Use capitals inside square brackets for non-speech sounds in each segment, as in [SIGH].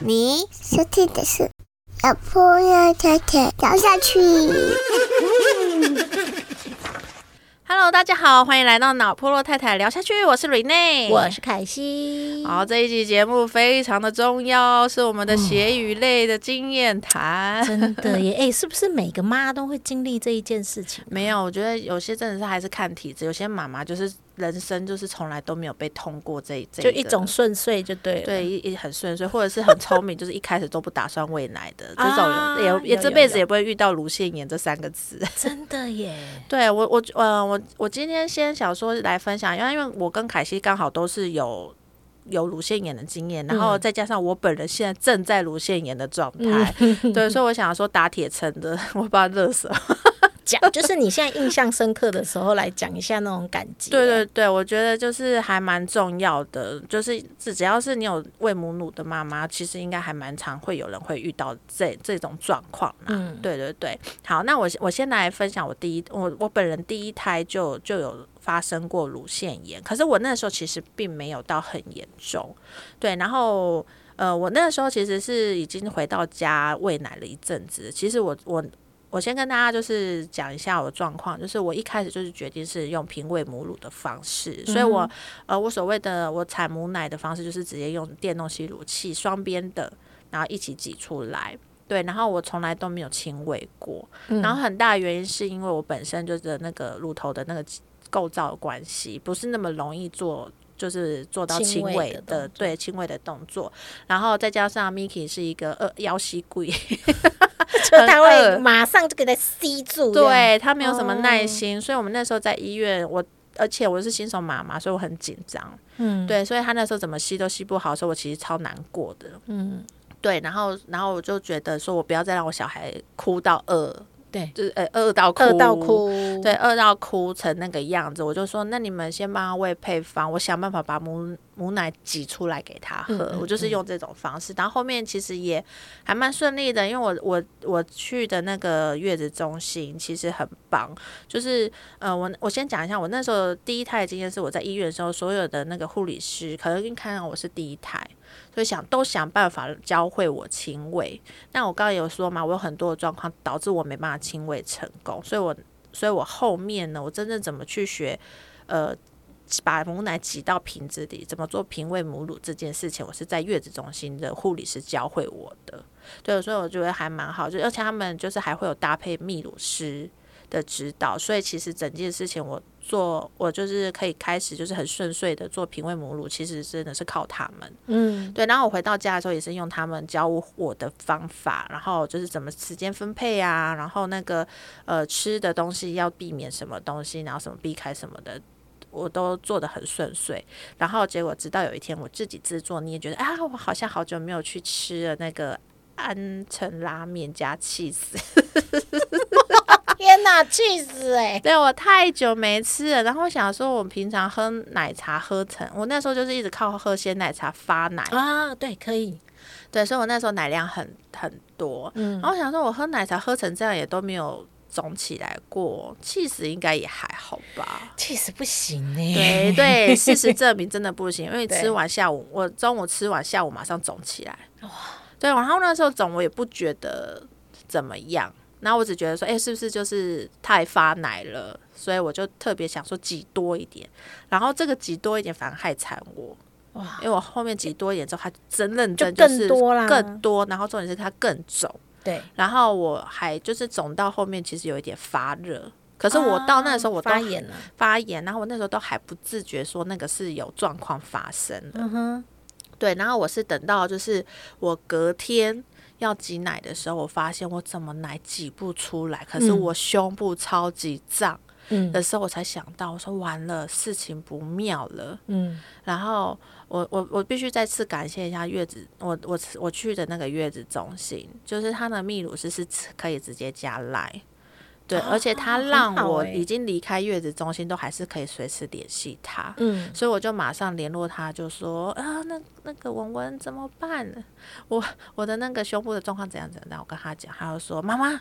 你收听的是小朋友太太聊下去。Hello，大家好，欢迎来到脑破落太太聊下去，我是 Rene，，我是凯西。好，这一集节目非常的重要，是我们的血与泪的经验谈。真的耶，[LAUGHS] 哎、是不是每个妈都会经历这一件事情？没有，我觉得有些真的是还是看体质，有些妈妈就是人生就是从来都没有被通过这这个就一种顺遂就对了。对，一一很顺遂，或者是很聪明，就是一开始都不打算喂奶的这种也也这辈子也不会遇到乳腺炎这三个字。真的耶。[LAUGHS] 对我我呃我我今天先想说来分享，因为因为我跟凯西刚好都是有。有乳腺炎的经验，然后再加上我本人现在正在乳腺炎的状态，对，所以我想说打铁成的，[LAUGHS] 我不知道热死了。讲 [LAUGHS] 就是你现在印象深刻的时候来讲一下那种感觉。对对对，我觉得就是还蛮重要的，就是只只要是你有喂母乳的妈妈，其实应该还蛮常会有人会遇到这这种状况啦。嗯对对对，好，那我我先来分享我第一我我本人第一胎就就有发生过乳腺炎，可是我那时候其实并没有到很严重，对，然后呃，我那个时候其实是已经回到家喂奶了一阵子，其实我我。我先跟大家就是讲一下我的状况，就是我一开始就是决定是用平喂母乳的方式，所以我呃我所谓的我产母奶的方式就是直接用电动吸乳器双边的，然后一起挤出来。对，然后我从来都没有亲喂过，然后很大的原因是因为我本身就是那个乳头的那个构造的关系，不是那么容易做。就是做到亲亲喂喂的对轻微的动作，然后再加上 Miki 是一个呃腰膝跪，[LAUGHS] 就他会马上就给他吸住。对他没有什么耐哦心，所以我们那时候在医院，我而且我是新手妈妈，所以我很紧张。嗯，对，所以他那时候怎么吸都吸不好的时候，我其实超难过的。嗯，对，然后然后我就觉得说我不要再让我小孩哭到饿，对，就是呃饿到哭，饿到哭。对，饿到哭成那个样子，我就说，那你们先帮他喂配方，我想办法把母母奶挤出来给他喝。我就是用这种方式，然后后面其实也还蛮顺利的，因为我我我去的那个月子中心其实很棒，就是呃，我我先讲一下，我那时候第一胎的经验是我在医院的时候，所有的那个护理师可能看到我是第一胎。所以想都想办法教会我亲喂。那我刚刚有说嘛，我有很多的状况导致我没办法亲喂成功，所以我所以我后面呢，我真正怎么去学，呃，把母奶挤到瓶子里，怎么做平喂母乳这件事情，我是在月子中心的护理师教会我的。对，所以我觉得还蛮好，就而且他们就是还会有搭配泌乳师的指导，所以其实整件事情我做，我就是可以开始就是很顺遂的做平喂母乳，其实真的是靠他们。嗯，对，然后我回到家的时候也是用他们教我的方法，然后就是怎么时间分配啊，然后那个呃吃的东西要避免什么东西，然后什么避开什么的。我都做的很顺遂，然后结果直到有一天我自己制作你也，觉得啊，我好像好久没有去吃了那个安城拉面加 cheese，[LAUGHS] 天哪，气死哎！[LAUGHS] 对我太久没吃了。然后我想说，我平常喝奶茶喝成，我那时候就是一直靠喝鲜奶茶发奶，啊，对，可以。对，所以我那时候奶量很很多。嗯然后我想说，我喝奶茶喝成这样也都没有肿起来过，气死应该也还好吧。气死不行呢。对对，[LAUGHS] 事实证明真的不行，因为吃完下午，我中午吃完下午马上肿起来。哇！对，然后那时候肿我也不觉得怎么样，然后我只觉得说，哎、是不是就是太发奶了？所以我就特别想说挤多一点，然后这个挤多一点反而害惨我。哇，因为我后面挤多一点之后，它真认真就是更多啦更多，然后重点是它更肿，对，然后我还就是肿到后面其实有一点发热，可是我到那时候我都发炎了。发炎，然后我那时候都还不自觉说那个是有状况发生的，嗯哼，对，然后我是等到就是我隔天要挤奶的时候，我发现我怎么奶挤不出来，可是嗯。我胸部超级胀嗯的时候，我才想到，我说完了，事情不妙了。嗯然后我我我必须再次感谢一下月子，我我我去的那个月子中心，就是他的泌乳师是可以直接加赖。对，而且他让我已经离开月子中心，都还是可以随时联系他。嗯，所以我就马上联络他，就说啊，那那个文文怎么办？我我的那个胸部的状况怎样怎样？我跟他讲，他就说妈妈，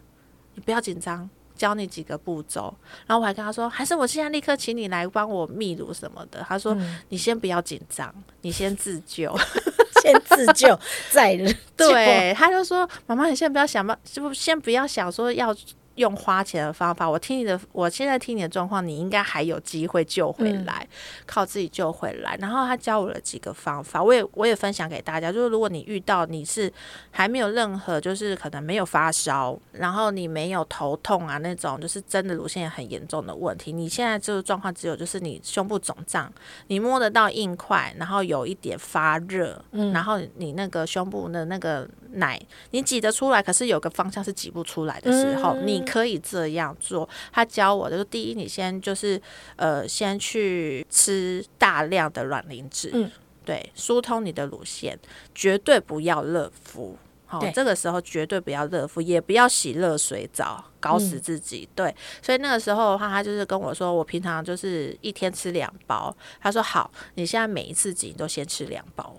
你不要紧张，教你几个步骤。然后我还跟他说，还是我现在立刻请你来帮我泌乳什么的。他说、嗯你先不要紧张，你先自救。[LAUGHS] 先自救 [LAUGHS] 再救，对，他就说妈妈，你先不要想吧，就先不要想说要。用花钱的方法，我听你的，我现在听你的状况，你应该还有机会救回来，靠自己救回来。然后他教我了几个方法，我也我也分享给大家，就是如果你遇到你是还没有任何，就是可能没有发烧，然后你没有头痛啊那种，就是真的乳腺炎很严重的问题，你现在这个状况只有就是你胸部肿胀，你摸得到硬块，然后有一点发热，然后你那个胸部的那个奶你挤得出来，可是有个方向是挤不出来的时候，你可以这样做。他教我的就第一，你先就是呃，先去吃大量的卵磷脂，嗯对，疏通你的乳腺，绝对不要热敷。好、这个时候绝对不要热敷，也不要洗热水澡，搞死自己。对，所以那个时候的话，他就是跟我说，我平常就是一天吃两包。他说好，你现在每一次挤你都先吃两包。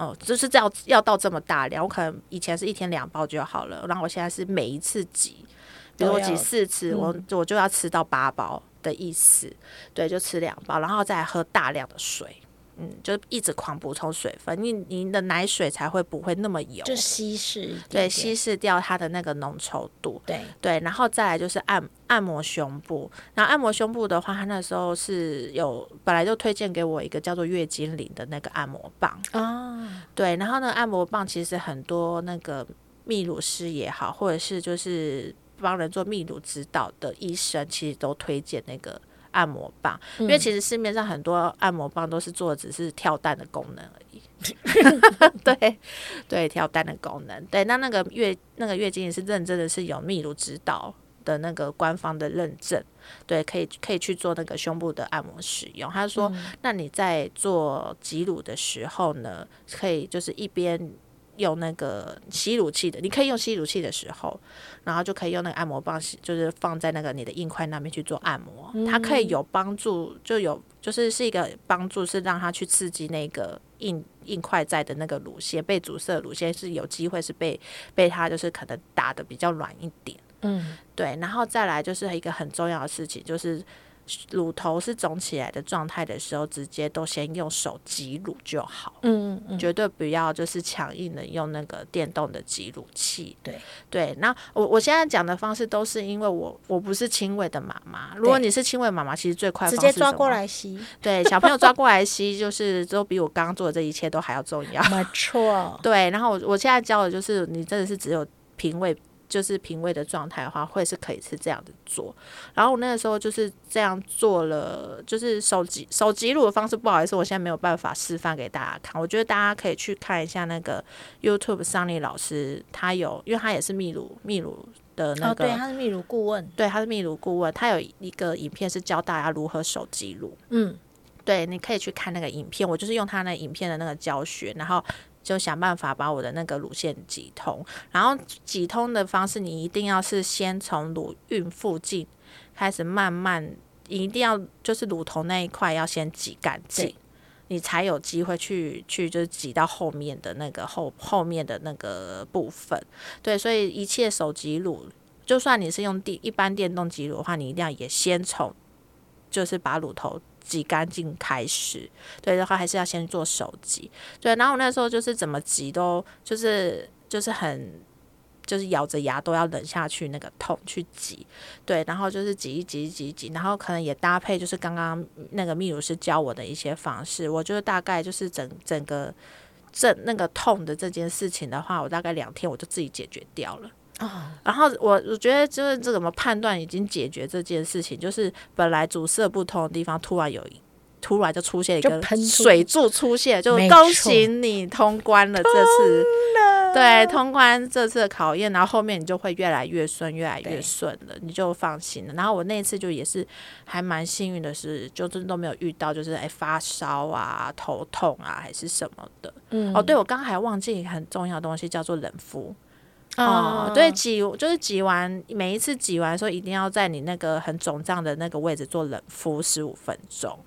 哦，就是这样，要到这么大量，我可能以前是一天两包就好了，然后我现在是每一次挤，比如我挤四次，我我就要吃到八包的意思，对，就吃两包，然后再喝大量的水，嗯，就一直狂补充水分，你你的奶水才会不会那么油，就稀释一点对，稀释掉它的那个浓稠度，对，对，然后再来就是按按摩胸部，然后按摩胸部的话，他那时候是有本来就推荐给我一个叫做月经灵的那个按摩棒，啊，对，然后呢，按摩棒其实很多那个泌乳师也好，或者是就是帮人做泌乳指导的医生，其实都推荐那个按摩棒，因为其实市面上很多按摩棒都是做的只是跳蛋的功能而已。[LAUGHS] 对对，跳蛋的功能。对，那那个月那个月经也是认真的是有泌乳指导的那个官方的认证，对，可以可以去做那个胸部的按摩使用。他说，那你在做挤乳的时候呢，可以就是一边。用那个吸乳器的，你可以用吸乳器的时候，然后就可以用那个按摩棒，就是放在那个你的硬块那边去做按摩，它可以有帮助，就有就是是一个帮助，是让它去刺激那个硬硬块在的那个乳腺被阻塞乳腺是有机会是被被它就是可能打的比较软一点，嗯，对，然后再来就是一个很重要的事情就是。乳头是肿起来的状态的时候，直接都先用手挤乳就好，嗯嗯，绝对不要就是强硬的用那个电动的挤乳器。对。对，那我我现在讲的方式都是因为我我不是亲喂的妈妈，如果你是亲喂妈妈，其实最快直接抓过来吸，对小朋友抓过来吸，就是都比我刚刚做的这一切都还要重要。没错，[LAUGHS] 对，然后我我现在教的就是你真的是只有平胃。就是平胃的状态的话，会是可以是这样的做。然后我那个时候就是这样做了，就是手机手挤乳的方式。不好意思，我现在没有办法示范给大家看。我觉得大家可以去看一下那个 YouTube 桑尼老师，他有，因为他也是秘鲁秘鲁的那哦，个，对，他是秘鲁顾问，对，他是秘鲁顾问，他有一个影片是教大家如何手挤乳。嗯，对，你可以去看那个影片，我就是用他那影片的那个教学，然后就想办法把我的那个乳腺挤通。然后挤通的方式，你一定要是先从乳晕附近开始慢慢，一定要就是乳头那一块要先挤干净。你才有机会去去就是挤到后面的那个后后面的那个部分，对，所以一切手挤乳，就算你是用电一般电动挤乳的话，你一定要也先从就是把乳头挤干净开始，对，然后还是要先做手挤，对，然后我那时候就是怎么挤都就是就是很就是咬着牙都要忍下去那个痛去挤，对，然后就是挤一挤挤一挤，然后可能也搭配就是刚刚那个泌乳师教我的一些方式，我觉得大概就是整整个这那个痛的这件事情的话，我大概两天我就自己解决掉了。哦，然后我我觉得就是这怎么判断已经解决这件事情，就是本来阻塞不通的地方，突然有一突然就出现一个喷水柱出现，就没恭喜你通关了这次，对，通关这次的考验，然后后面你就会越来越顺，越来越顺了，你就放心了。然后我那一次就也是还蛮幸运的是，就真的都没有遇到就是哎发烧啊、头痛啊还是什么的。嗯，哦，对，我刚刚还忘记一个很重要的东西，叫做冷敷。哦，对，挤就是挤完每一次挤完的时候，一定要在你那个很肿胀的那个位置做冷敷十五分钟。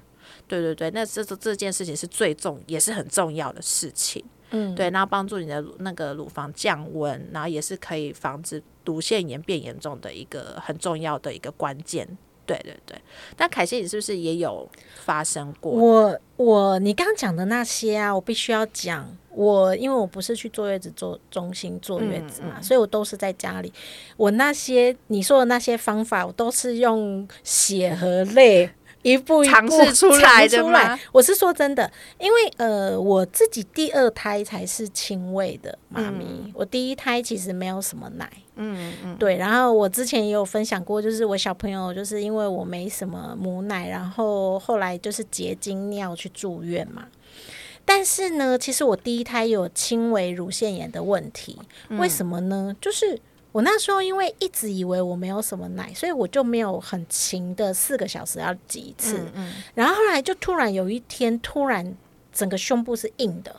对对对，那这这这件事情是最重也是很重要的事情。嗯，对，然后帮助你的那个乳房降温，然后也是可以防止乳腺炎变严重的一个很重要的一个关键。对对对，但凯西你是不是也有发生过？我我你刚刚讲的那些啊，我必须要讲。我因为我不是去坐月子坐中心坐月子嘛，所以我都是在家里。我那些你说的那些方法，我都是用血和泪一步一步尝试出来出吗？我是说真的，因为呃，我自己第二胎才是亲喂的妈咪，我第一胎其实没有什么奶。嗯嗯对，然后我之前也有分享过，就是我小朋友就是因为我没什么母奶，然后后来就是结晶尿去住院嘛。但是呢，其实我第一胎有轻微乳腺炎的问题，为什么呢？就是我那时候因为一直以为我没有什么奶，所以我就没有很勤的四个小时要挤一次。嗯然后后来就突然有一天，突然整个胸部是硬的。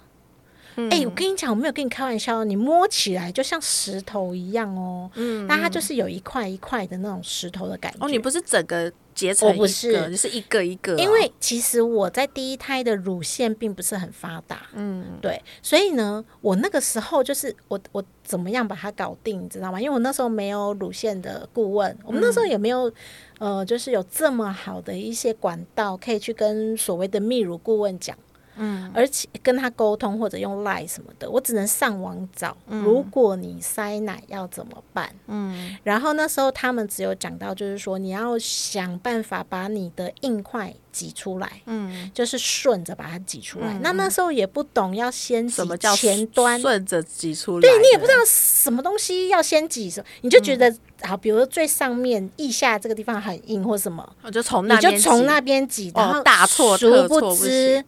嗯哎、我跟你讲，我没有跟你开玩笑，你摸起来就像石头一样哦。嗯那它就是有一块一块的那种石头的感觉。哦，你不是整个结成一个，我不是你是一个一个哦、因为其实我在第一胎的乳腺并不是很发达，嗯对，所以呢，我那个时候就是我我怎么样把它搞定，你知道吗？因为我那时候没有乳腺的顾问，我们那时候也没有、呃，就是有这么好的一些管道可以去跟所谓的泌乳顾问讲。嗯而且跟他沟通或者用 Line 什么的，我只能上网找。如果你塞奶要怎么办？嗯然后那时候他们只有讲到，就是说你要想办法把你的硬块挤出来，嗯，就是顺着把它挤出来。那那时候也不懂要先挤什么叫前端，顺着挤出来？对你也不知道什么东西要先挤什么，你就觉得好，比如说最上面腋下这个地方很硬或什么，我就从你那边挤就从那边挤，哦然后大错殊不特错不知行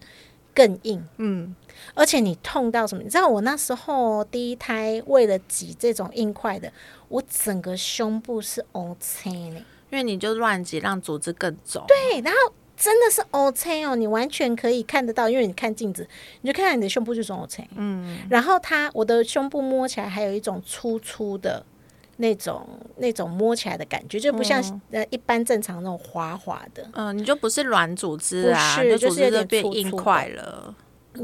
更硬。嗯而且你痛到什么？你知道我那时候第一胎为了挤这种硬块的，我整个胸部是 O C 呢。因为你就乱挤，让组织更肿。对，然后真的是 O C 哦，你完全可以看得到，因为你看镜子，你就看到你的胸部就是 O C。嗯，然后它我的胸部摸起来还有一种粗粗的那种那种摸起来的感觉，就不像、呃一般正常那种滑滑的。嗯、你就不是软组织啊，不是就是有点变硬块了。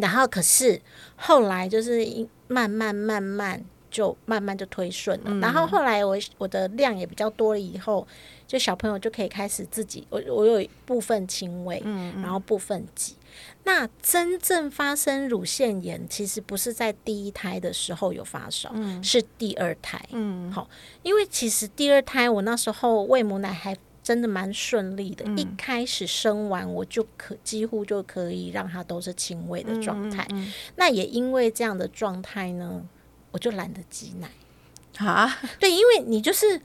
然后可是后来就是慢慢慢慢就慢慢就推顺了。然后后来我我的量也比较多了以后，就小朋友就可以开始自己，我我有一部分亲喂，然后部分挤。那真正发生乳腺炎，其实不是在第一胎的时候有发烧，是第二胎。嗯好，因为其实第二胎我那时候喂母奶还真的蛮顺利的，一开始生完我就可几乎就可以让它都是轻微的状态。嗯那也因为这样的状态呢，我就懒得挤奶。啊，对，因为你就是。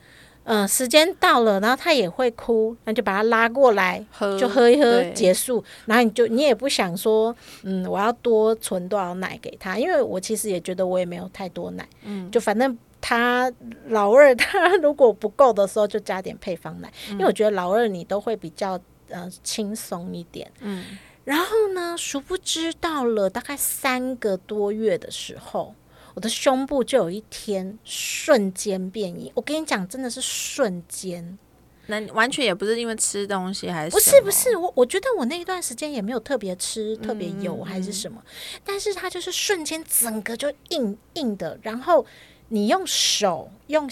呃，时间到了，然后他也会哭，那就把他拉过来，喝就喝一喝对。结束。然后你就你也不想说，嗯，我要多存多少奶给他，因为我其实也觉得我也没有太多奶，嗯，就反正他老二他如果不够的时候就加点配方奶，因为我觉得老二你都会比较呃轻松一点，嗯。然后呢，殊不知到了大概三个多月的时候，我的胸部就有一天瞬间变硬。我跟你讲，真的是瞬间，那完全也不是因为吃东西还是不是不是，我我觉得我那一段时间也没有特别吃特别油还是什么，但是它就是瞬间整个就硬硬的，然后你用手用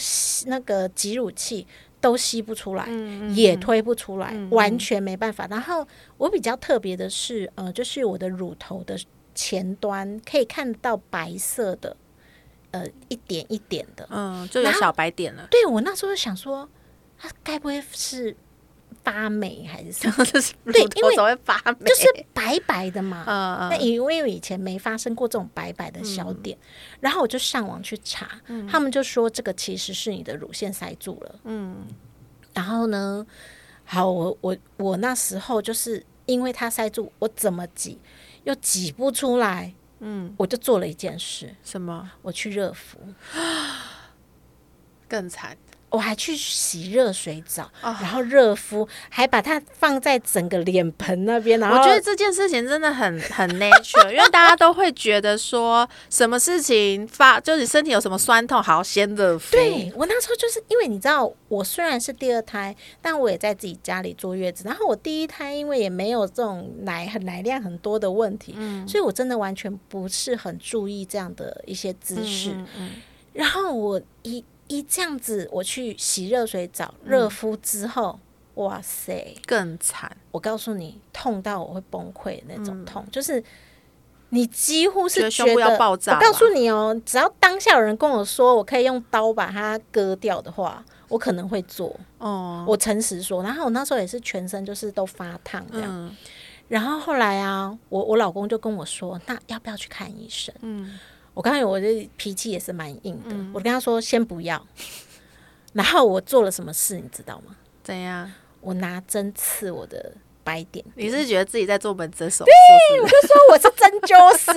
那个挤乳器。都吸不出来，也推不出来，完全没办法。然后我比较特别的是，呃，就是我的乳头的前端可以看到白色的，呃，一点一点的。嗯，就有小白点了。对我那时候就想说，它该不会是发霉还是什么？[LAUGHS] 就是对因为发霉？就是白白的嘛。嗯那因为以前没发生过这种白白的小点，然后我就上网去查，他们就说这个其实是你的乳腺塞住了。嗯然后呢，好，我我我那时候就是因为它塞住，我怎么挤又挤不出来，嗯，我就做了一件事，什么我去热敷。更惨？我还去洗热水澡，哦然后热敷，还把它放在整个脸盆那边。然后我觉得这件事情真的很很 nature，因为大家都会觉得说什么事情发，就是身体有什么酸痛，好先热敷。对我那时候就是因为你知道，我虽然是第二胎，但我也在自己家里坐月子。然后我第一胎因为也没有这种奶很奶量很多的问题，嗯所以我真的完全不是很注意这样的一些姿势。嗯嗯然后我一一这样子，我去洗热水澡、嗯热敷之后，哇塞！更惨。我告诉你，痛到我会崩溃的那种痛，就是你几乎是嗯觉得胸部要爆炸我告诉你哦，只要当下有人跟我说我可以用刀把它割掉的话，我可能会做。哦，我诚实说，然后我那时候也是全身就是都发烫这样。嗯然后后来啊，我我老公就跟我说，那要不要去看医生？嗯，我刚才我的脾气也是蛮硬的，我跟他说先不要。然后我做了什么事，你知道吗？怎样？我拿针刺我的白点你是觉得自己在做门诊手术？对，我就说我是针灸师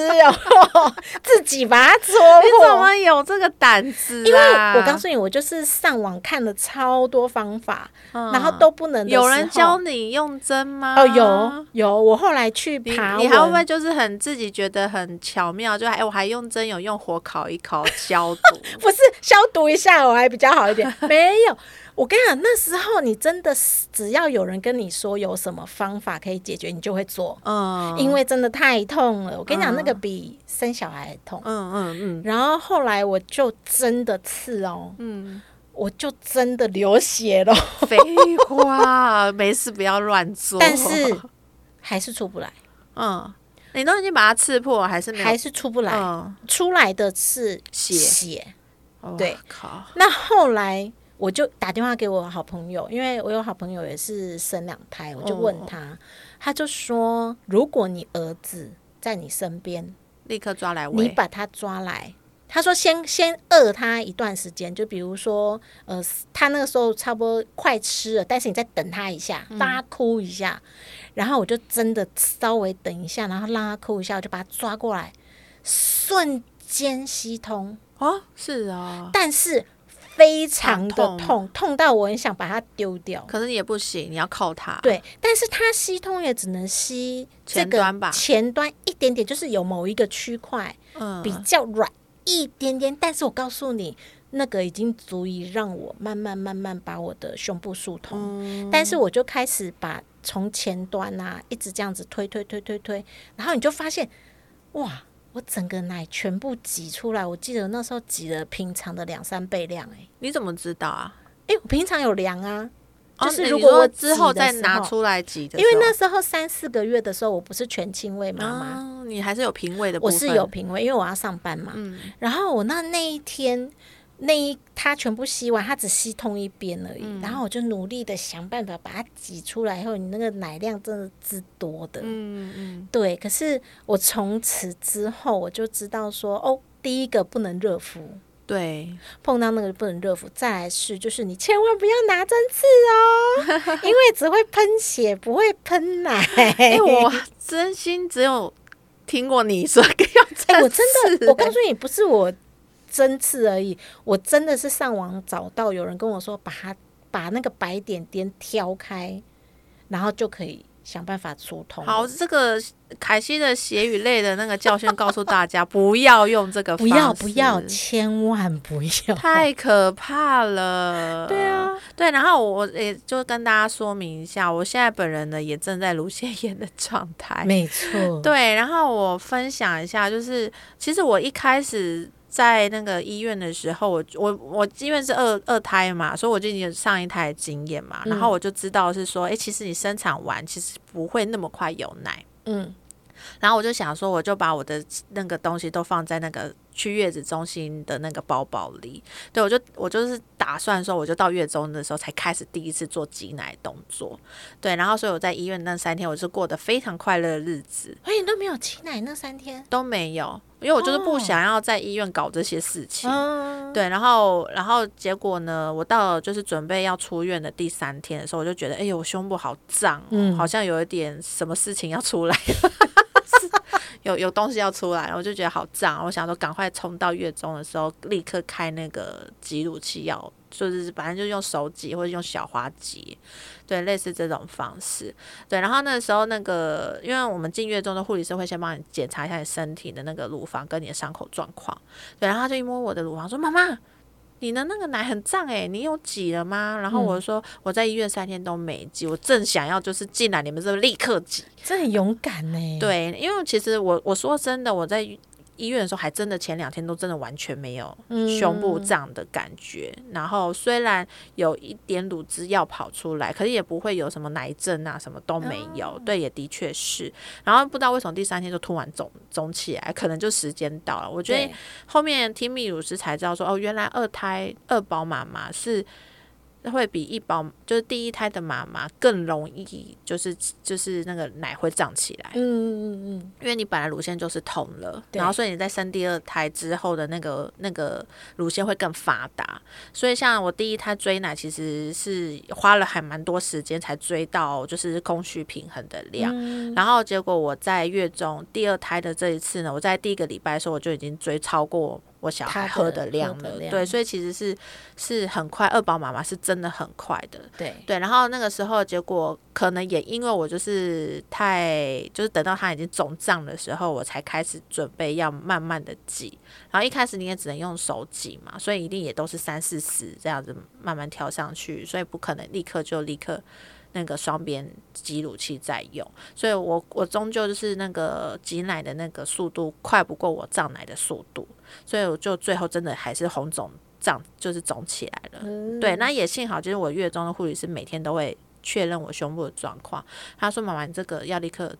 哦，[LAUGHS] 自己把它戳你怎。么有这个胆子因为啊？我告诉你，我就是上网看了超多方法，嗯然后都不能有人教你用针吗？哦，有有，我后来去你爬你还会不会，就是很自己觉得很巧妙？就哎，我还用针有用火烤一烤消毒。[LAUGHS] 不是消毒一下我还比较好一点，[LAUGHS] 没有。我跟你讲，那时候你真的是只要有人跟你说有什么方法可以解决，你就会做，嗯，因为真的太痛了。我跟你讲，嗯那个比生小孩还痛。嗯嗯嗯然后后来我就真的刺哦，嗯，我就真的流血了，废话，没事不要乱做。但是还是出不来，嗯，你都已经把它刺破，还是？还是出不来。嗯，出来的是血血。对，靠，那后来我就打电话给我好朋友，因为我有好朋友也是生两胎，我就问他，他就说，如果你儿子在你身边，立刻抓来你。把他抓来。他说先先饿他一段时间，就比如说，呃，他那个时候差不多快吃了，但是你再等他一下，让他哭一下，然后我就真的稍微等一下，然后让他哭一下，我就把他抓过来，瞬间吸通，哦，是啊，但是非常的痛痛，痛到我很想把它丢掉。可是你也不行，你要靠它。，对，但是它吸通也只能吸这个前端吧前端一点点，就是有某一个区块嗯，比较软一点点。但是我告诉你，那个已经足以让我慢慢慢慢把我的胸部疏通。嗯但是我就开始把从前端啊一直这样子推推推推推，然后你就发现，哇！我整个奶全部挤出来，我记得那时候挤了平常的两三倍量、欸，你怎么知道啊？哎、我平常有量啊，就是如果之后再拿出来挤的因，为那时候三四个月的时候，我不是全亲喂妈妈，啊，你还是有品味的。我是有品味，因为我要上班嘛。嗯然后我那那一天，那一它全部吸完，它只吸通一边而已。嗯然后我就努力的想办法把它挤出来，以后你那个奶量真的之多的。嗯嗯，对，可是我从此之后我就知道说，哦，第一个不能热敷。对，碰到那个不能热敷，再来是就是你千万不要拿针刺哦，[LAUGHS] 因为只会喷血，不会喷奶。哎、我真心只有听过你说要哎、针我真的，我告诉你，不是我针刺而已，我真的是上网找到有人跟我说，把它把那个白点点挑开，然后就可以想办法疏通。好，，这个凯西的血与泪的那个教训告诉大家，不要用这个不方式，要不要，千万不要！太可怕了。对啊，对，然后我也就跟大家说明一下，我现在本人呢也正在乳腺炎的状态。没错，对，然后我分享一下，就是其实我一开始在那个医院的时候，我我我因为是二二胎嘛，所以我就已经有上一胎的经验嘛，然后嗯我就知道是说，哎、其实你生产完其实不会那么快有奶。嗯然后我就想说，我就把我的那个东西都放在那个去月子中心的那个包包里。对我就我就是打算说，我就到月中的时候才开始第一次做挤奶动作。对，然后所以我在医院那三天，我是过得非常快乐的日子，而且你都没有挤奶那三天，都没有，因为我就是不哦想要在医院搞这些事情。嗯，对，然后，然后结果呢？我到了就是准备要出院的第三天的时候，我就觉得，哎呦，我胸部好胀、哦，嗯好像有一点什么事情要出来，是有有东西要出来，我就觉得好胀，我想说赶快冲到月中的时候，立刻开那个挤乳器药，就是反正就用手挤或者用小花挤，对，类似这种方式，对。然后那时候那个，因为我们进月中的护理师会先帮你检查一下你身体的那个乳房跟你的伤口状况，对。然后他就一摸我的乳房说：“妈妈。”你的那个奶很胀诶，你有挤了吗？然后我说我在医院三天都没挤，我正想要就是进来，你们是不是立刻挤？这很勇敢呢。对，因为其实我我说真的，我在。医院的时候还真的前两天都真的完全没有胸部胀的感觉，然后虽然有一点乳汁要跑出来，可是也不会有什么奶症啊，什么都没有。对，也的确是。然后不知道为什么第三天就突然肿肿起来，可能就时间到了。我觉得后面听泌乳师才知道说，哦，原来二胎二宝妈妈是。会比一宝就是第一胎的妈妈更容易，就是就是那个奶会胀起来。嗯嗯嗯嗯，因为你本来乳腺就是痛了，然后所以你在生第二胎之后的那个那个乳腺会更发达。所以像我第一胎追奶，其实是花了还蛮多时间才追到就是供需平衡的量。然后结果我在月中第二胎的这一次呢，我在第一个礼拜的时候我就已经追超过。我小孩喝的量了，对，所以其实是是很快，二宝妈妈是真的很快的，对对。然后那个时候，结果可能也因为我就是太，就是等到他已经肿胀的时候，我才开始准备要慢慢的挤。然后一开始你也只能用手挤嘛，所以一定也都是三四十这样子慢慢调上去，所以不可能立刻就立刻。那个双边挤乳器在用，所以我我终究就是那个挤奶的那个速度快不过我胀奶的速度，所以我就最后真的还是红肿胀，就是肿起来了。对，那也幸好，就是我月中的护理师每天都会确认我胸部的状况，他说：“妈妈，你这个要立刻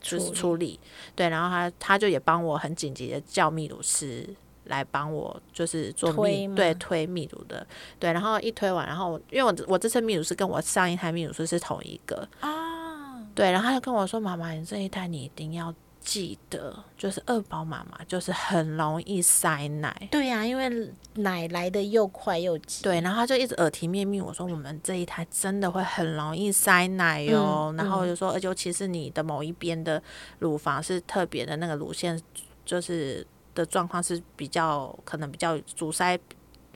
就是处理。”对，然后他他就也帮我很紧急的叫泌乳师。来帮我就是做推对推泌乳的对，然后一推完，然后因为我我这次泌乳是跟我上一台泌乳师是同一个啊，对，然后他就跟我说：“妈妈，你这一胎你一定要记得，就是二宝妈妈就是很容易塞奶。”对呀，因为奶来的又快又急。对，然后他就一直耳提面命我说：“我们这一胎真的会很容易塞奶哟。”然后我就说：“尤其是你的某一边的乳房是特别的那个乳腺，就是。”的状况是比较可能比较阻塞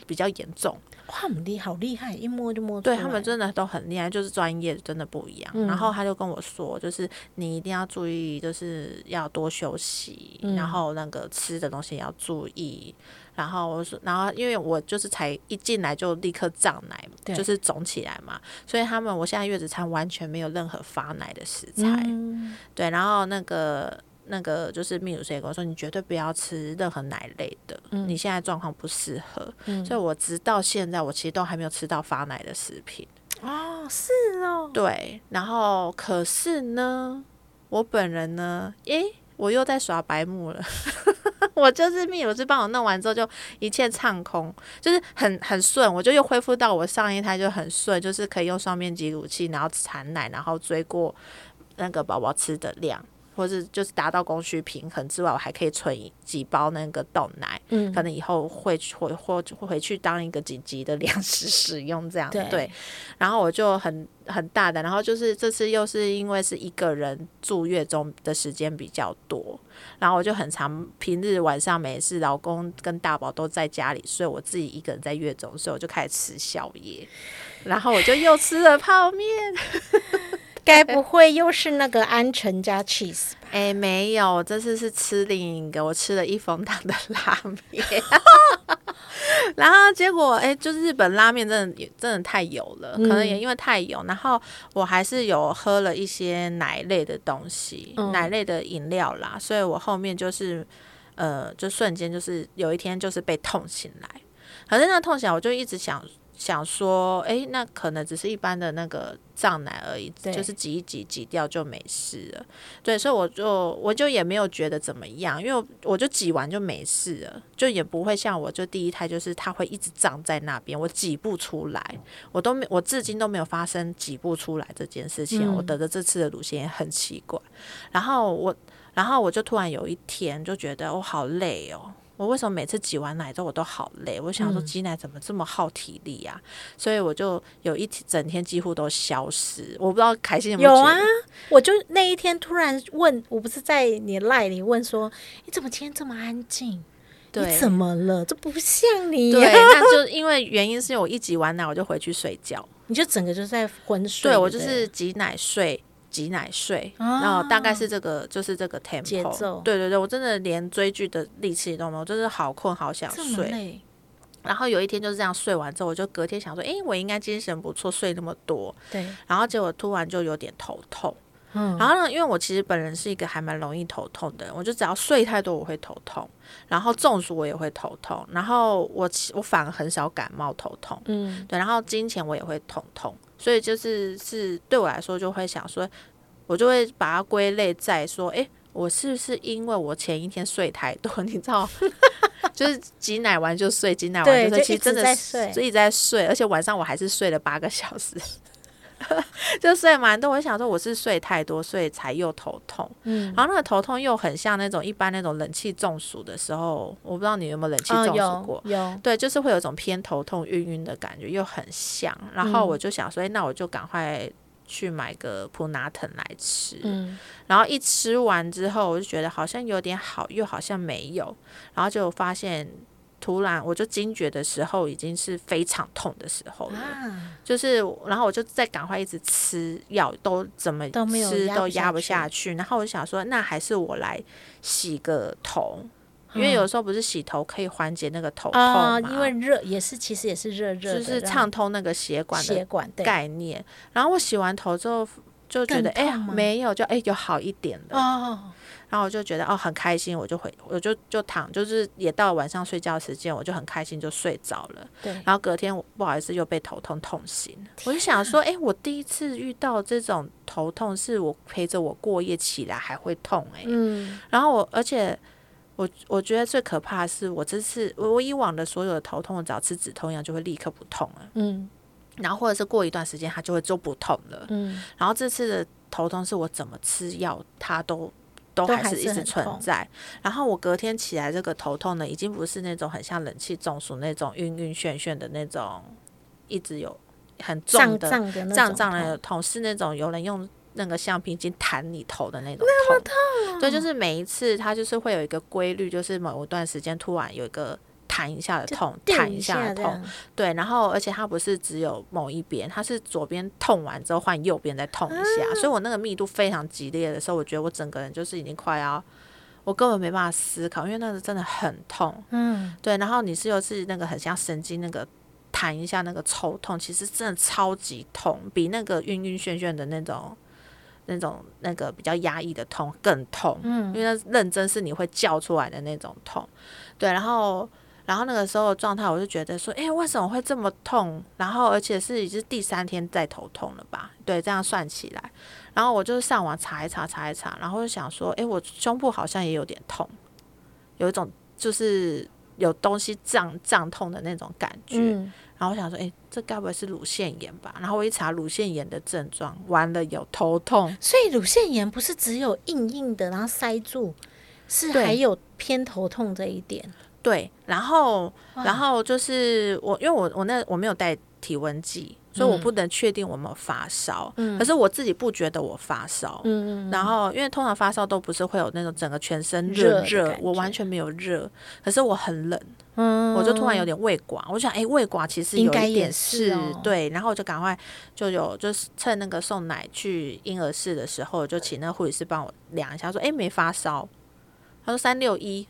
比较严重，哇，很厉好厉害，一摸就摸对他们真的都很厉害，就是专业真的不一样。然后他就跟我说，就是你一定要注意，就是要多休息，然后那个吃的东西也要注意。然后我说，然后因为我就是才一进来就立刻胀奶，就是肿起来嘛，所以他们我现在月子餐完全没有任何发奶的食材，对，然后那个。那个就是泌乳师也跟我说，你绝对不要吃任何奶类的，你现在状况不适合。所以，我直到现在，我其实都还没有吃到发奶的食品。哦，是哦。对，然后可是呢，我本人呢，诶，我又在耍白目了。[LAUGHS] 我就是泌乳师帮我弄完之后，就一切畅通，就是很很顺，我就又恢复到我上一胎就很顺，就是可以用双面挤乳器，然后产奶，然后追过那个宝宝吃的量。或是就是达到供需平衡之外，我还可以存几包那个豆奶，嗯，可能以后会回或回去当一个紧急的粮食使用这样对。然后我就很很大胆，然后就是这次又是因为是一个人住月中的时间比较多，然后我就很长平日晚上没事，老公跟大宝都在家里所以，我自己一个人在月中，所以我就开始吃宵夜，然后我就又吃了泡面。该不会又是那个安城加 cheese 吧？哎，没有，这次是吃另一个，我吃了一风堂的拉面，[LAUGHS] 然后结果哎，就日本拉面真的真的太油了，可能也因为太油，然后我还是有喝了一些奶类的东西，奶类的饮料啦，所以我后面就是呃，就瞬间就是有一天就是被痛醒来，可是那痛醒来我就一直想。想说，哎，那可能只是一般的那个胀奶而已，就是挤一挤挤掉就没事了。对，所以我就我就也没有觉得怎么样，因为我就挤完就没事了，就也不会像我就第一胎就是它会一直胀在那边，我挤不出来，我都没我至今都没有发生挤不出来这件事情。我得的这次的乳腺也很奇怪，然后我然后我就突然有一天就觉得我好累哦。我为什么每次挤完奶之后我都好累？我想说嗯挤奶怎么这么耗体力呀、所以我就有一整天几乎都消失。我不知道凯欣有没有啊，我就那一天突然问，我不是在你赖里问说，你怎么今天这么安静？你怎么了？这不像你对，呀、那就因为原因是我一挤完奶我就回去睡觉，[LAUGHS] 你就整个就在昏睡。对我就是挤奶睡。挤奶睡，哦然后大概是这个，就是这个 tempo 节奏。对对对，我真的连追剧的力气都没有，我真的好困，好想睡。累，然后有一天就是这样睡完之后，我就隔天想说，哎，我应该精神不错，睡那么多。对，然后结果突然就有点头痛。嗯，然后呢，因为我其实本人是一个还蛮容易头痛的人，我就只要睡太多我会头痛，然后中暑我也会头痛，然后我其我反而很少感冒头痛，嗯，对，然后金钱我也会头痛，所以就是是对我来说就会想说，我就会把它归类在说，诶，我是不是因为我前一天睡太多？[LAUGHS] 你知道，[LAUGHS] 就是挤奶完就睡，挤奶完就睡，就其实真的是一直在睡，而且晚上我还是睡了八个小时。[LAUGHS] 就睡蛮多，我想说我是睡太多，所以才又头痛。嗯，然后那个头痛又很像那种一般那种冷气中暑的时候，我不知道你有没有冷气哦，中暑过。有有，对，就是会有一种偏头痛、晕晕的感觉，又很像。然后嗯我就想说，诶那我就赶快去买个普拿疼来吃。嗯，然后一吃完之后，我就觉得好像有点好，又好像没有。然后就发现，突然我就惊觉的时候，已经是非常痛的时候了。啊，就是，然后我就再赶快一直吃药，都怎么都没有吃都压不下去。然后我就想说，那还是我来洗个头，因为有时候不是洗头可以缓解那个头痛啊，嘛，因为热也是，其实也是热热，就是畅通那个血管的血管概念。然后我洗完头之后就觉得，哎呀，没有，就哎有好一点的。哦，然后我就觉得哦很开心，我就回我就就躺，就是也到晚上睡觉时间，我就很开心就睡着了。对，然后隔天我不好意思又被头痛痛醒，我就想说，哎、我第一次遇到这种头痛，是我陪着我过夜起来还会痛、诶。哎、嗯，然后我而且我我觉得最可怕的是，我这次我我以往的所有的头痛，我只要吃止痛药就会立刻不痛了，嗯然后或者是过一段时间它就会就不痛了。嗯，然后这次的头痛是我怎么吃药，它都都都还是一直存在。然后我隔天起来，这个头痛呢，已经不是那种很像冷气中暑那种晕晕眩眩的那种，一直有很重的胀胀胀的痛痛，是那种有人用那个橡皮筋弹你头的那种痛。啊对，就是每一次它就是会有一个规律，就是某一段时间突然有一个。弹一下的痛，弹一下的痛，对，然后而且它不是只有某一边，它是左边痛完之后换右边再痛一下，啊所以我那个密度非常激烈的时候，我觉得我整个人就是已经快要，我根本没办法思考，因为那个真的很痛。嗯，对，然后你是又是那个很像神经那个弹一下那个抽痛，其实真的超级痛，比那个晕晕眩眩的那种。那种那个比较压抑的痛更痛，嗯因为那认真是你会叫出来的那种痛，对，然后然后那个时候的状态，我就觉得说，诶，为什么会这么痛？然后而且是已经是第三天在头痛了吧？对，这样算起来，然后我就上网查一查，查一查，然后就想说，诶，我胸部好像也有点痛，有一种就是有东西胀胀痛的那种感觉。嗯，然后我想说，诶，这该不会是乳腺炎吧？然后我一查乳腺炎的症状，完了有头痛，所以乳腺炎不是只有硬硬的，然后塞住，是还有偏头痛这一点。对，然后然后就是我，因为我我那我没有带体温计，所以我嗯不能确定我有没有发烧。嗯可是我自己不觉得我发烧。嗯，然后，因为通常发烧都不是会有那种整个全身热热我完全没有热，可是我很冷，嗯我就突然有点胃寡，我想，哎、胃寡其实有应该也一点是哦对，然后我就赶快就有就是趁那个送奶去婴儿室的时候，就请那个护理师帮我量一下，说，哎、没发烧，他说三六一，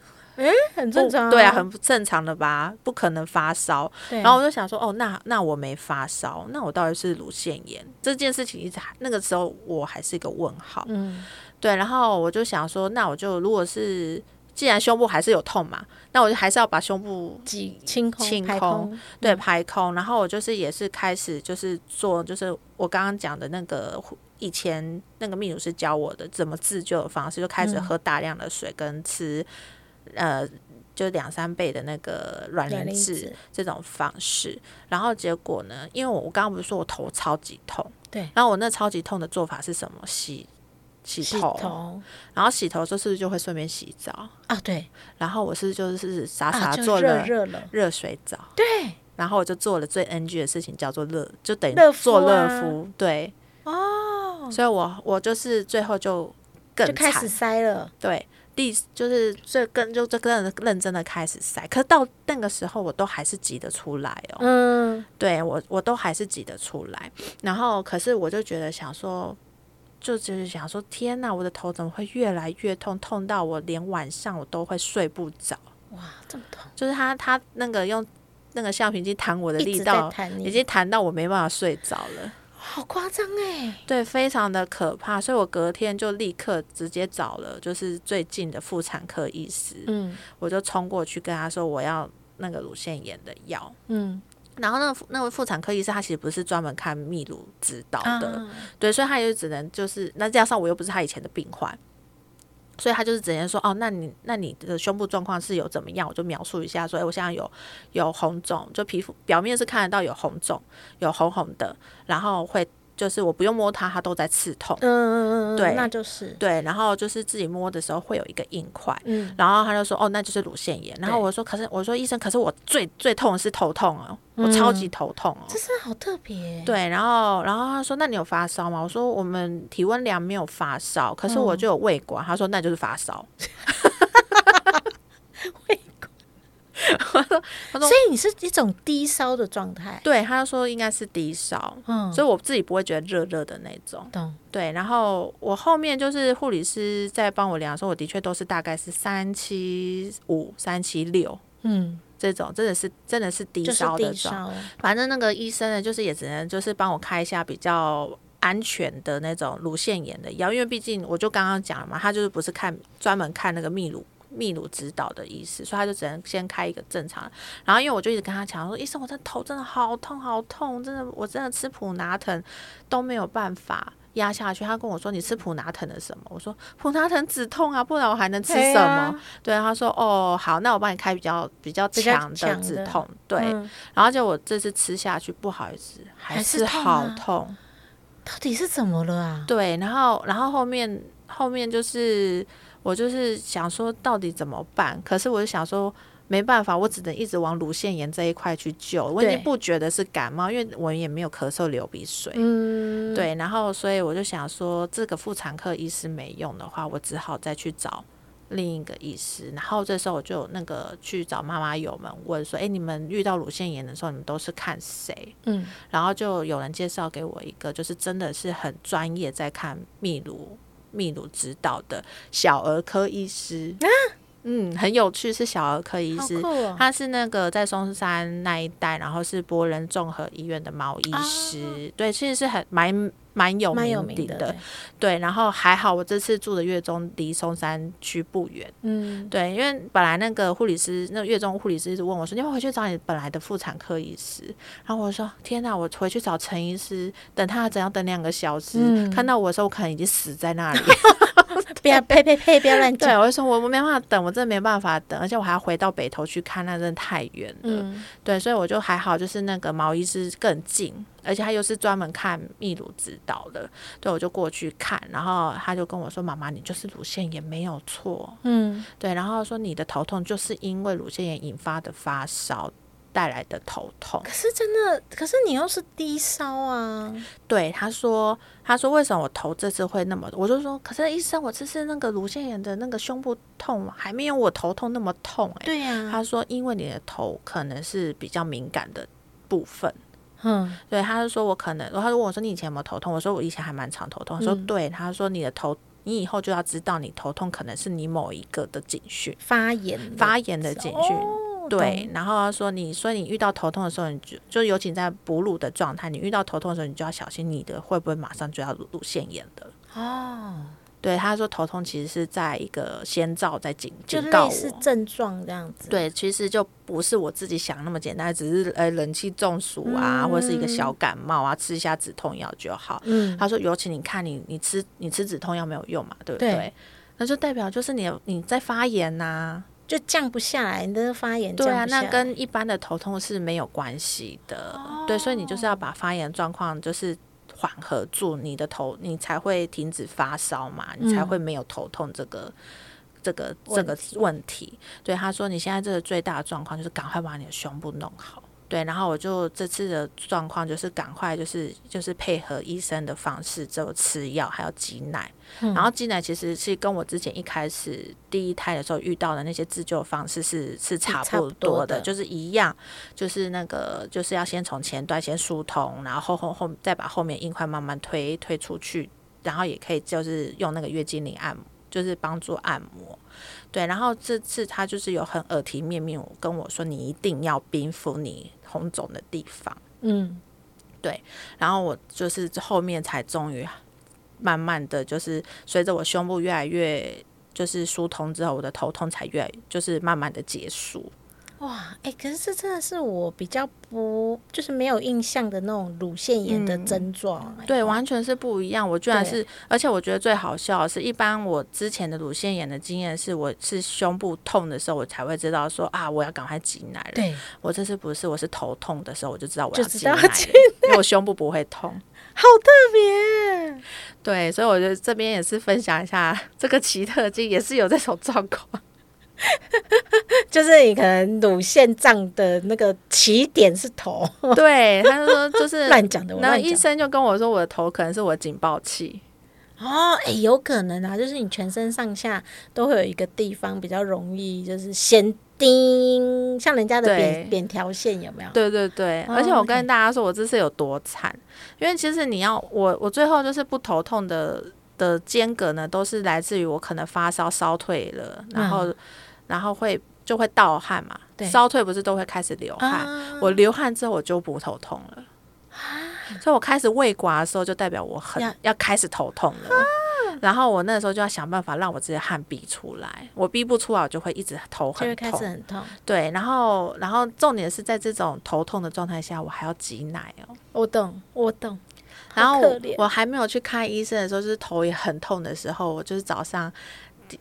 很正常、对啊，很不正常的吧？不可能发烧。对。然后我就想说，哦，那那我没发烧，那我到底是乳腺炎这件事情一直还那个时候我还是一个问号。嗯对，然后我就想说，那我就如果是既然胸部还是有痛嘛，那我就还是要把胸部挤清空清排空对排空。然后我就是也是开始就是做，就是我刚刚讲的那个。以前那个秘书师教我的怎么自救的方式，就开始嗯喝大量的水跟吃，呃，就两三倍的那个卵卵磷脂这种方式。然后结果呢，因为我我刚刚不是说我头超级痛，对。然后我那超级痛的做法是什么？洗洗洗头，然后洗头的时候是不是就会顺便洗澡？啊，对。然后我是就是傻啊，傻做了热了，热水澡，对，然后我就做了最 NG 的事情，叫做热，就等于热敷做热啊。敷，对，哦，所以我我就是最后就更开始塞了，对，第就是这更就这更认真的开始塞，可是到那个时候我都还是挤得出来哦，嗯，对我我都还是挤得出来，然后可是我就觉得想说。就就是想说，天哪，我的头怎么会越来越痛，痛到我连晚上我都会睡不着。哇，这么痛，就是他他那个用那个橡皮筋弹我的力道，已经弹到我没办法睡着了。好夸张哎，对，非常的可怕，所以我隔天就立刻直接找了就是最近的妇产科医师，嗯。我就冲过去跟他说我要那个乳腺炎的药。嗯，然后那个那位妇产科医师他其实不是专门看泌乳指导的，啊。对，所以他也只能就是那加上我又不是他以前的病患。所以他就是直接说，哦，那你那你的胸部状况是有怎么样？我就描述一下，所以，我现在有有红肿，就皮肤表面是看得到有红肿，有红红的，然后会就是我不用摸它，它都在刺痛，嗯嗯嗯嗯，对那就是，对，然后就是自己摸的时候会有一个硬块，嗯，然后他就说，哦，那就是乳腺炎。然后我说，可是我说医生，可是我最最痛的是头痛哦，我超级头痛哦。这是好特别，对，然后然后他说：“那你有发烧吗？”我说：“我们体温量没有发烧，可是我就有胃管。他说：“那就是发烧。[LAUGHS] ” [LAUGHS] 他说所以你是一种低烧的状态，对，他说应该是低烧，嗯，所以我自己不会觉得热热的那种。懂，对，然后我后面就是护理师在帮我量的时候，我的确都是大概是三七五、三七六嗯，这种，真的是真的是低烧的状。反正那个医生呢，就是也只能就是帮我开一下比较安全的那种乳腺炎的药，因为毕竟我就刚刚讲了嘛，他就是不是看专门看那个泌乳。泌乳指导的意思，所以他就只能先开一个正常的。然后因为我就一直跟他讲说，医生，我的头真的好痛好痛，真的我真的吃普拿疼都没有办法压下去。他跟我说，你吃普拿疼的什么？我说普拿疼止痛啊，不然我还能吃什么？啊对，他说哦好，那我帮你开比较比较强的止痛。对，嗯然后就我这次吃下去，不好意思，还还是是好痛。到底是怎么了啊？对，然后然后后面后面就是我就是想说到底怎么办？可是我就想说没办法，我只能一直往乳腺炎这一块去救。我已经不觉得是感冒，因为我也没有咳嗽、流鼻水。嗯，对，然后所以我就想说，这个妇产科医师没用的话，我只好再去找另一个医师。然后这时候我就那个去找妈妈友们问说，哎，你们遇到乳腺炎的时候，你们都是看谁？嗯，然后就有人介绍给我一个，就是真的是很专业在看泌乳泌乳指导的小儿科医师。嗯，很有趣，是小儿科医师。哦，他是那个在松山那一带，然后是博仁综合医院的毛医师，对，其实是很蛮蛮有名的，对。然后还好，我这次住的月中离松山区不远，嗯，对，因为本来那个护理师，那个月中护理师一直问我说：“你要回去找你本来的妇产科医师？”然后我说：“天哪，我回去找陈医师，等他怎样等两个小时，嗯看到我的时候，我可能已经死在那里。[LAUGHS] 不要 [LAUGHS] 呸呸呸，不要乱对，我就说我我没办法等，我真的没办法等，而且我还要回到北头去看，那真的太远了。嗯，对，所以我就还好，就是那个毛医师更近，而且他又是专门看泌乳指导的，对我就过去看，然后他就跟我说：“妈妈，你就是乳腺炎没有错。”嗯，对，然后说你的头痛就是因为乳腺炎引发的发烧带来的头痛。可是真的，可是你又是低烧啊，对，他说，他说为什么我头这次会那么？我就说，可是医生，我这次那个乳腺炎的那个胸部痛还没有我头痛那么痛哎、对呀，他说，因为你的头可能是比较敏感的部分。嗯，对，他就说我可能，他就问我说你以前有没有头痛？我说我以前还蛮常头痛。他说嗯对，他说你的头，你以后就要知道你头痛可能是你某一个的警讯，发炎发炎的警讯。哦对，然后他说你，所以你遇到头痛的时候，你就就尤其在哺乳的状态，你遇到头痛的时候，你就要小心你的会不会马上就要乳乳腺炎的。哦，对，他说头痛其实是在一个先兆在警警告我。症状这样子，对，其实就不是我自己想那么简单，只是呃冷气中暑啊，或者是一个小感冒啊，吃一下止痛药就好。嗯，他说，尤其你看你你吃你吃止痛药没有用嘛，对不对对？那就代表就是你你在发炎呐、就降不下来，你的发炎对啊，那降不下来跟一般的头痛是没有关系的。对，所以你就是要把发炎状况就是缓和住你的头，你才会停止发烧嘛，你才会没有头痛这个。这个这个问题，对他说：“你现在这个最大的状况就是赶快把你的胸部弄好。”对，然后我就这次的状况就是赶快就是就是配合医生的方式，就吃药，还要挤奶。然后挤奶其实是跟我之前一开始第一胎的时候遇到的那些自救方式是是差不多的，就是一样，就是那个就是要先从前端先疏通，然后后后后再把后面硬块慢慢推推出去，然后也可以就是用那个月经灵按摩。就是帮助按摩，对，然后这次他就是有很耳提面命跟我说，你一定要冰敷你红肿的地方，嗯，对，然后我就是后面才终于慢慢的就是随着我胸部越来越就是疏通之后，我的头痛才越就是慢慢的结束。哇，哎，可是这真的是我比较不就是没有印象的那种乳腺炎的症状，对，完全是不一样。我居然是，而且我觉得最好笑的是，一般我之前的乳腺炎的经验是，我是胸部痛的时候，我才会知道说啊，我要赶快挤奶了。对，我这次不是，我是头痛的时候，我就知道我要挤奶，因为我胸部不会痛，[LAUGHS] 好特别。对，所以我觉得这边也是分享一下这个奇特经，也是有这种状况。[LAUGHS] 就是你可能乳腺胀的那个起点是头，对，他就说就是 [LAUGHS] 乱讲的。然后医生就跟我说，我的头可能是我警报器。哦，哎，有可能啊，就是你全身上下都会有一个地方比较容易，就是先叮，像人家的扁扁条线有没有？对对对，而且我跟大家说，我这次有多惨，因为其实你要我，我最后就是不头痛的的间隔呢，都是来自于我可能发烧烧退了，然后。然后会就会盗汗嘛，烧退不是都会开始流汗？我流汗之后我就不头痛了，所以我开始胃刮的时候就代表我很要开始头痛了。然后我那时候就要想办法让我这些汗逼出来，我逼不出来我就会一直头很痛，开始很痛。对，然后然后重点是在这种头痛的状态下，我还要挤奶哦。我懂，我懂。然后我还没有去看医生的时候，就是头也很痛的时候，我就是早上。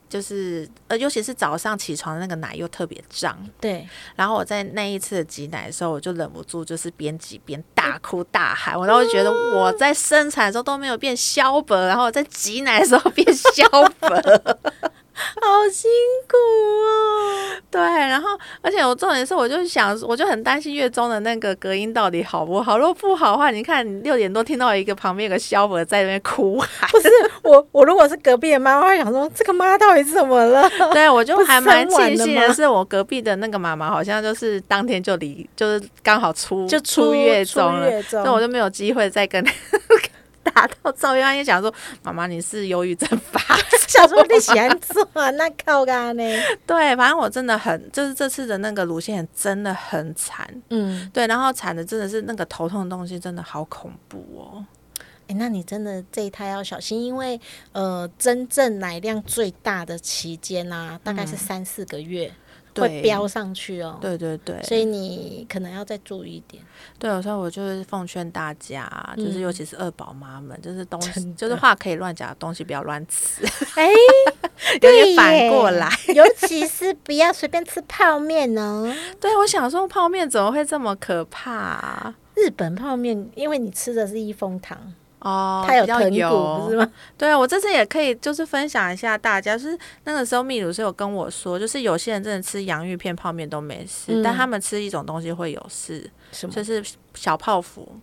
就是呃，尤其是早上起床的那个奶又特别胀，对。然后我在那一次挤奶的时候，我就忍不住就是边挤边大哭大喊，我都会觉得我在生产的时候都没有变消本，然后我在挤奶的时候变消薄。[LAUGHS] 好辛苦哦，对，然后而且我重点是，我就想，我就很担心月中的那个隔音到底好不好。如果不好的话，你看你六点多听到一个旁边有个小伯在那边哭喊，[LAUGHS] 不是我，我如果是隔壁的妈妈，会想说这个妈到底是怎么了？对，我就还蛮庆幸的是，我隔壁的那个妈妈好像就是当天就离，就是刚好出就出月中了，所以我就没有机会再跟。打到赵月安也想说：“ [LAUGHS] 妈妈，你是忧郁症发，[LAUGHS] 想说你喜欢做那靠干呢？[LAUGHS] 对，反正我真的很，就是这次的那个乳腺真的很惨，嗯，对，然后惨的真的是那个头痛的东西，真的好恐怖哦。哎，那你真的这一胎要小心，因为呃，真正奶量最大的期间啊，大概是三四个月。”会飙上去哦，对对对，所以你可能要再注意一点。对，有时候我就是奉劝大家，就是尤其是二宝妈们，就是东西，就是话可以乱讲，东西不要乱吃。哎，[LAUGHS] 有点反过来，尤其是不要随便吃泡面哦。[LAUGHS] 对，我想说泡面怎么会这么可怕？日本泡面，因为你吃的是益丰糖。哦，它有豚骨是吗？[LAUGHS] 对啊，我这次也可以就是分享一下大家，就是那个时候秘鲁是有跟我说，就是有些人真的吃洋芋片泡面都没事，但他们吃一种东西会有事，什么？就是小泡芙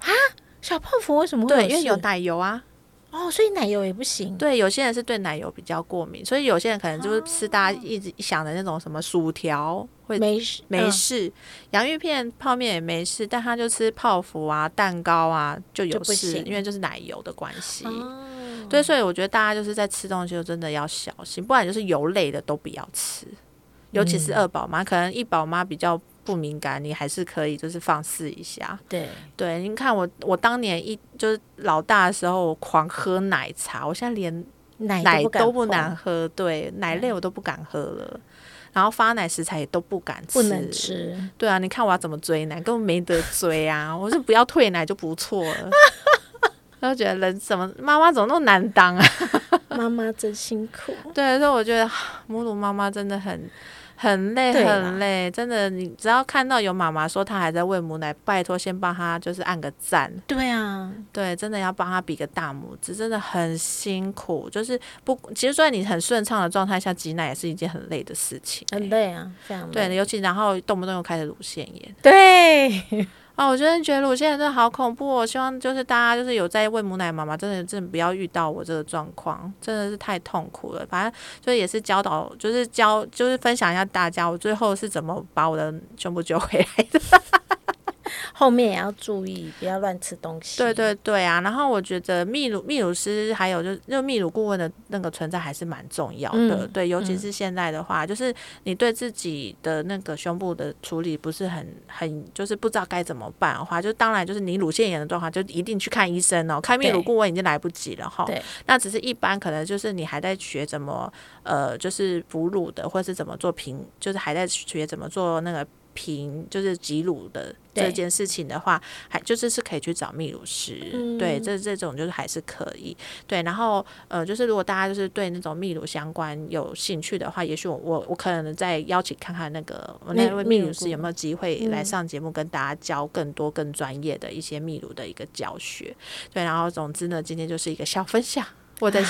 啊？小泡芙为什么会？对，因为有奶油啊。哦，所以奶油也不行。对，有些人是对奶油比较过敏，所以有些人可能就是吃大家一直想的那种什么薯条会没事没事，洋芋片泡面也没事，但他就吃泡芙啊、蛋糕啊就有事，因为就是奶油的关系。对，所以我觉得大家就是在吃东西就真的要小心，不然就是油类的都不要吃，尤其是二宝妈，可能一宝妈比较。不敏感，你还是可以就是放肆一下。对对，你看我我当年一就是老大的时候，我狂喝奶茶，我现在连奶奶都不敢喝，对奶类我都不敢喝了，然后发奶食材也都不敢吃，不能吃。对啊，你看我要怎么追奶，根本没得追啊！[LAUGHS] 我是不要退奶就不错了。[LAUGHS] 然后觉得人怎么妈妈怎么那么难当啊？[LAUGHS] 妈妈真辛苦。对，所以我觉得母乳妈妈真的很。很累很累，真的，你只要看到有妈妈说她还在喂母奶，拜托先帮她就是按个赞，对啊，对，真的要帮她比个大拇指，真的很辛苦。就是不，其实在你很顺畅的状态下挤奶也是一件很累的事情、很累啊，非常累。对，尤其然后动不动又开始乳腺炎。对，啊，我真的觉得乳腺炎真的好恐怖、哦。我希望就是大家就是有在喂母奶妈妈，真的真的不要遇到我这个状况，真的是太痛苦了。反正就也是教导，就是教就是分享一下大家，我最后是怎么把我的胸部救回来的。[LAUGHS] 后面也要注意，不要乱吃东西。对对对啊，然后我觉得泌乳泌乳师还有就是就泌乳顾问的那个存在还是蛮重要的，嗯对，尤其是现在的话，就是你对自己的那个胸部的处理不是很很就是不知道该怎么办的话，就当然就是你乳腺炎的状况，就一定去看医生哦，看泌乳顾问已经来不及了哈。对那只是一般可能就是你还在学怎么呃，就是哺乳的，或是怎么做平，就是还在学怎么做那个平，就是挤乳的这件事情的话，还就是是可以去找泌乳师，对，嗯这这种就是还是可以，对。然后呃，就是如果大家就是对那种泌乳相关有兴趣的话，也许我我我可能再邀请看看那个我那位泌乳师有没有机会来嗯。上节目，跟大家教更多更专业的一些泌乳的一个教学。对，然后总之呢，今天就是一个小分享，我的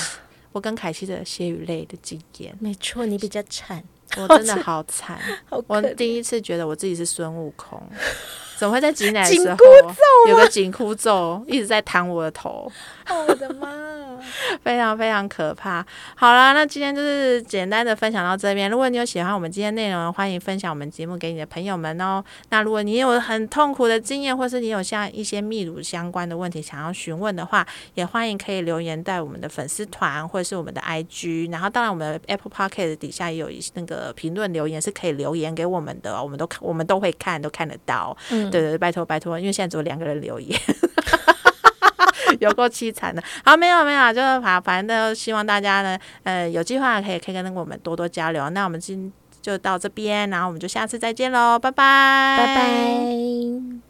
我跟凯西的血与泪的经验，没错，你比较惨，[LAUGHS] 我真的好惨，好我第一次觉得我自己是孙悟空。怎么会在挤奶的紧时候有个紧箍咒一直在弹我的头？哦，我的妈！[LAUGHS] 非常非常可怕。好啦，那今天就是简单的分享到这边。如果你有喜欢我们今天内容，欢迎分享我们节目给你的朋友们哦。那如果你有很痛苦的经验，或是你有像一些泌乳相关的问题想要询问的话，也欢迎可以留言在我们的粉丝团或者是我们的 IG。然后，当然我们的 Apple Podcast 底下也有一些那个评论留言是可以留言给我们的哦，我们都看，我们都会看，都看得到。嗯，对对对，拜托拜托，因为现在只有两个人留言，[LAUGHS] [LAUGHS] 有够凄惨的。好，没有没有，就是反反正希望大家呢，呃，有计划可以可以跟我们多多交流。那我们今就到这边，然后我们就下次再见喽，拜拜，拜拜。